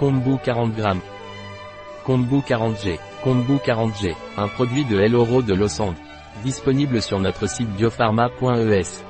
Kombu 40 g. Kombu 40G. Kombu 40G, un produit de El Oro de Lossand. Disponible sur notre site biopharma.es.